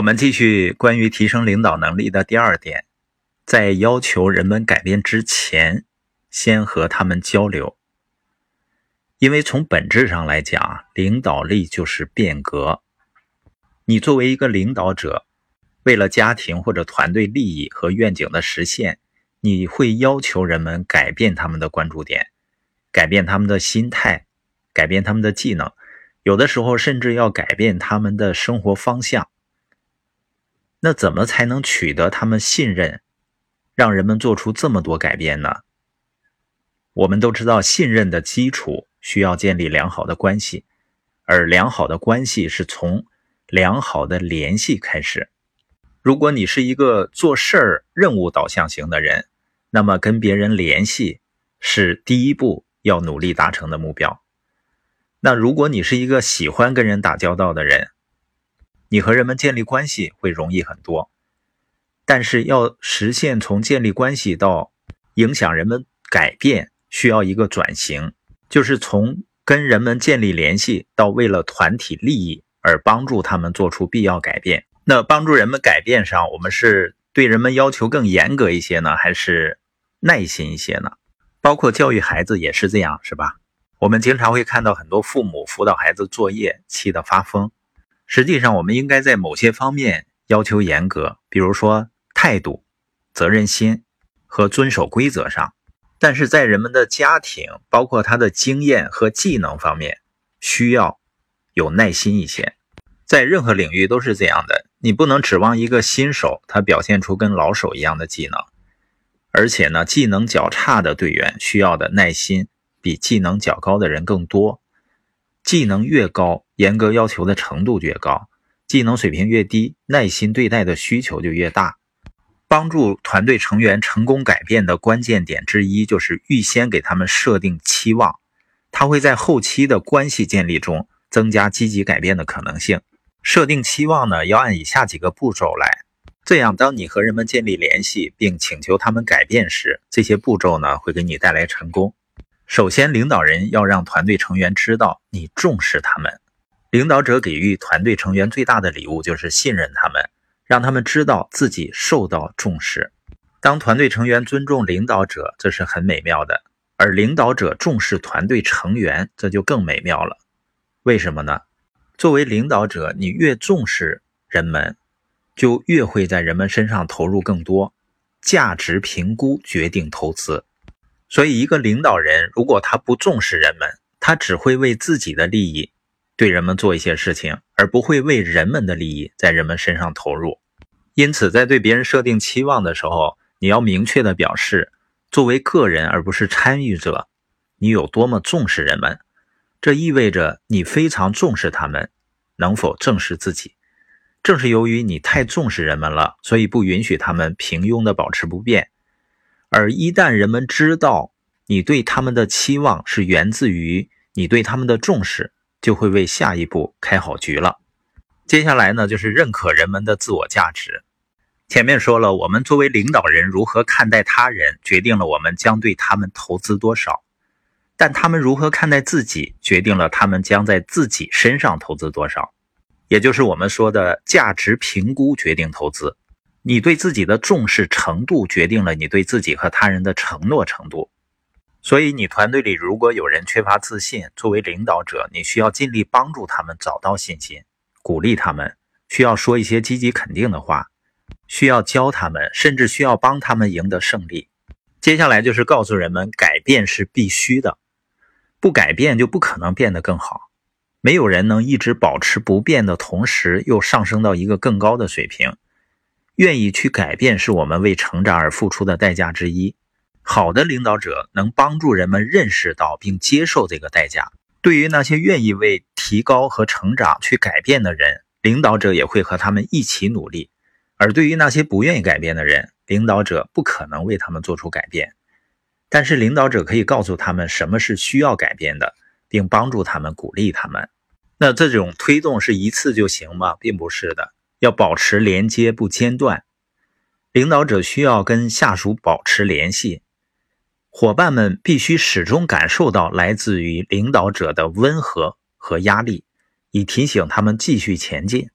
我们继续关于提升领导能力的第二点，在要求人们改变之前，先和他们交流。因为从本质上来讲，领导力就是变革。你作为一个领导者，为了家庭或者团队利益和愿景的实现，你会要求人们改变他们的关注点，改变他们的心态，改变他们的技能，有的时候甚至要改变他们的生活方向。那怎么才能取得他们信任，让人们做出这么多改变呢？我们都知道，信任的基础需要建立良好的关系，而良好的关系是从良好的联系开始。如果你是一个做事儿任务导向型的人，那么跟别人联系是第一步要努力达成的目标。那如果你是一个喜欢跟人打交道的人，你和人们建立关系会容易很多，但是要实现从建立关系到影响人们改变，需要一个转型，就是从跟人们建立联系到为了团体利益而帮助他们做出必要改变。那帮助人们改变上，我们是对人们要求更严格一些呢，还是耐心一些呢？包括教育孩子也是这样，是吧？我们经常会看到很多父母辅导孩子作业，气得发疯。实际上，我们应该在某些方面要求严格，比如说态度、责任心和遵守规则上。但是在人们的家庭，包括他的经验和技能方面，需要有耐心一些。在任何领域都是这样的，你不能指望一个新手他表现出跟老手一样的技能。而且呢，技能较差的队员需要的耐心比技能较高的人更多。技能越高，严格要求的程度越高；技能水平越低，耐心对待的需求就越大。帮助团队成员成功改变的关键点之一，就是预先给他们设定期望，它会在后期的关系建立中增加积极改变的可能性。设定期望呢，要按以下几个步骤来，这样当你和人们建立联系并请求他们改变时，这些步骤呢会给你带来成功。首先，领导人要让团队成员知道你重视他们。领导者给予团队成员最大的礼物就是信任他们，让他们知道自己受到重视。当团队成员尊重领导者，这是很美妙的；而领导者重视团队成员，这就更美妙了。为什么呢？作为领导者，你越重视人们，就越会在人们身上投入更多。价值评估决定投资。所以，一个领导人如果他不重视人们，他只会为自己的利益对人们做一些事情，而不会为人们的利益在人们身上投入。因此，在对别人设定期望的时候，你要明确的表示，作为个人而不是参与者，你有多么重视人们。这意味着你非常重视他们能否正视自己。正是由于你太重视人们了，所以不允许他们平庸的保持不变。而一旦人们知道你对他们的期望是源自于你对他们的重视，就会为下一步开好局了。接下来呢，就是认可人们的自我价值。前面说了，我们作为领导人如何看待他人，决定了我们将对他们投资多少；但他们如何看待自己，决定了他们将在自己身上投资多少。也就是我们说的价值评估决定投资。你对自己的重视程度决定了你对自己和他人的承诺程度，所以你团队里如果有人缺乏自信，作为领导者，你需要尽力帮助他们找到信心，鼓励他们，需要说一些积极肯定的话，需要教他们，甚至需要帮他们赢得胜利。接下来就是告诉人们，改变是必须的，不改变就不可能变得更好。没有人能一直保持不变的同时又上升到一个更高的水平。愿意去改变是我们为成长而付出的代价之一。好的领导者能帮助人们认识到并接受这个代价。对于那些愿意为提高和成长去改变的人，领导者也会和他们一起努力；而对于那些不愿意改变的人，领导者不可能为他们做出改变。但是领导者可以告诉他们什么是需要改变的，并帮助他们、鼓励他们。那这种推动是一次就行吗？并不是的。要保持连接不间断，领导者需要跟下属保持联系，伙伴们必须始终感受到来自于领导者的温和和压力，以提醒他们继续前进。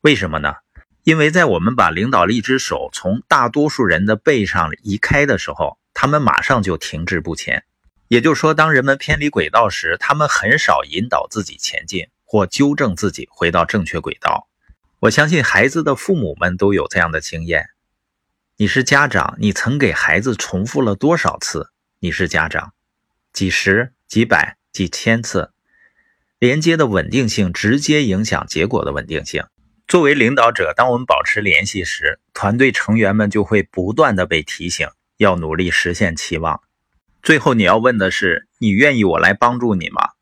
为什么呢？因为在我们把领导力之手从大多数人的背上移开的时候，他们马上就停滞不前。也就是说，当人们偏离轨道时，他们很少引导自己前进或纠正自己回到正确轨道。我相信孩子的父母们都有这样的经验。你是家长，你曾给孩子重复了多少次？你是家长，几十、几百、几千次。连接的稳定性直接影响结果的稳定性。作为领导者，当我们保持联系时，团队成员们就会不断的被提醒，要努力实现期望。最后，你要问的是：你愿意我来帮助你吗？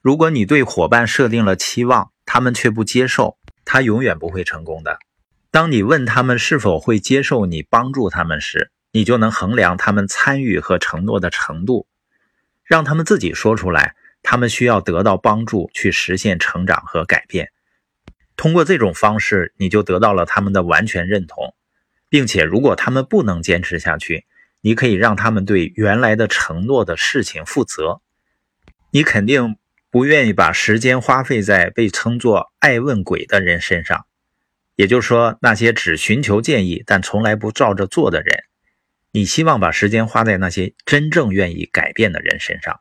如果你对伙伴设定了期望，他们却不接受。他永远不会成功的。当你问他们是否会接受你帮助他们时，你就能衡量他们参与和承诺的程度。让他们自己说出来，他们需要得到帮助去实现成长和改变。通过这种方式，你就得到了他们的完全认同，并且如果他们不能坚持下去，你可以让他们对原来的承诺的事情负责。你肯定。不愿意把时间花费在被称作“爱问鬼”的人身上，也就是说，那些只寻求建议但从来不照着做的人。你希望把时间花在那些真正愿意改变的人身上。